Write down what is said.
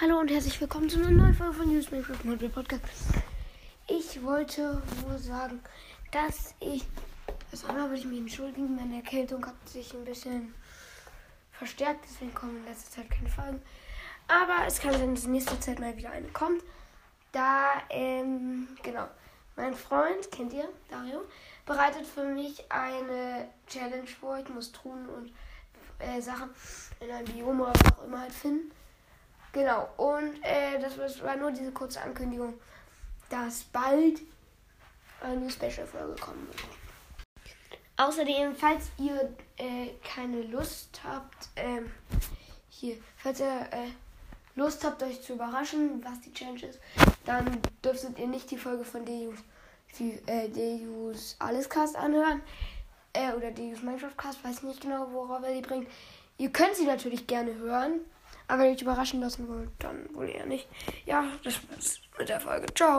Hallo und herzlich willkommen zu einer neuen Folge von News Minecraft Mobile Podcast. Ich wollte nur sagen, dass ich. Also einmal würde ich mich entschuldigen, meine Erkältung hat sich ein bisschen verstärkt, deswegen kommen in letzter Zeit keine Folgen. Aber es kann sein, dass in nächster Zeit mal wieder eine kommt. Da, ähm, genau. Mein Freund, kennt ihr, Dario, bereitet für mich eine Challenge vor. Ich muss Truhen und äh, Sachen in einem Biom oder was auch immer halt finden. Genau, und äh, das war nur diese kurze Ankündigung, dass bald eine Special-Folge kommen wird. Außerdem, falls ihr äh, keine Lust habt, ähm, hier, falls ihr äh, Lust habt, euch zu überraschen, was die Challenge ist, dann dürftet ihr nicht die Folge von Deus, die, äh, Deus Allescast anhören. Äh, oder Deus Minecraft Cast, weiß nicht genau, worauf er die bringt. Ihr könnt sie natürlich gerne hören. Aber wenn ihr euch überraschen lassen wollt, dann wohl eher nicht. Ja, das war's mit der Folge. Ciao.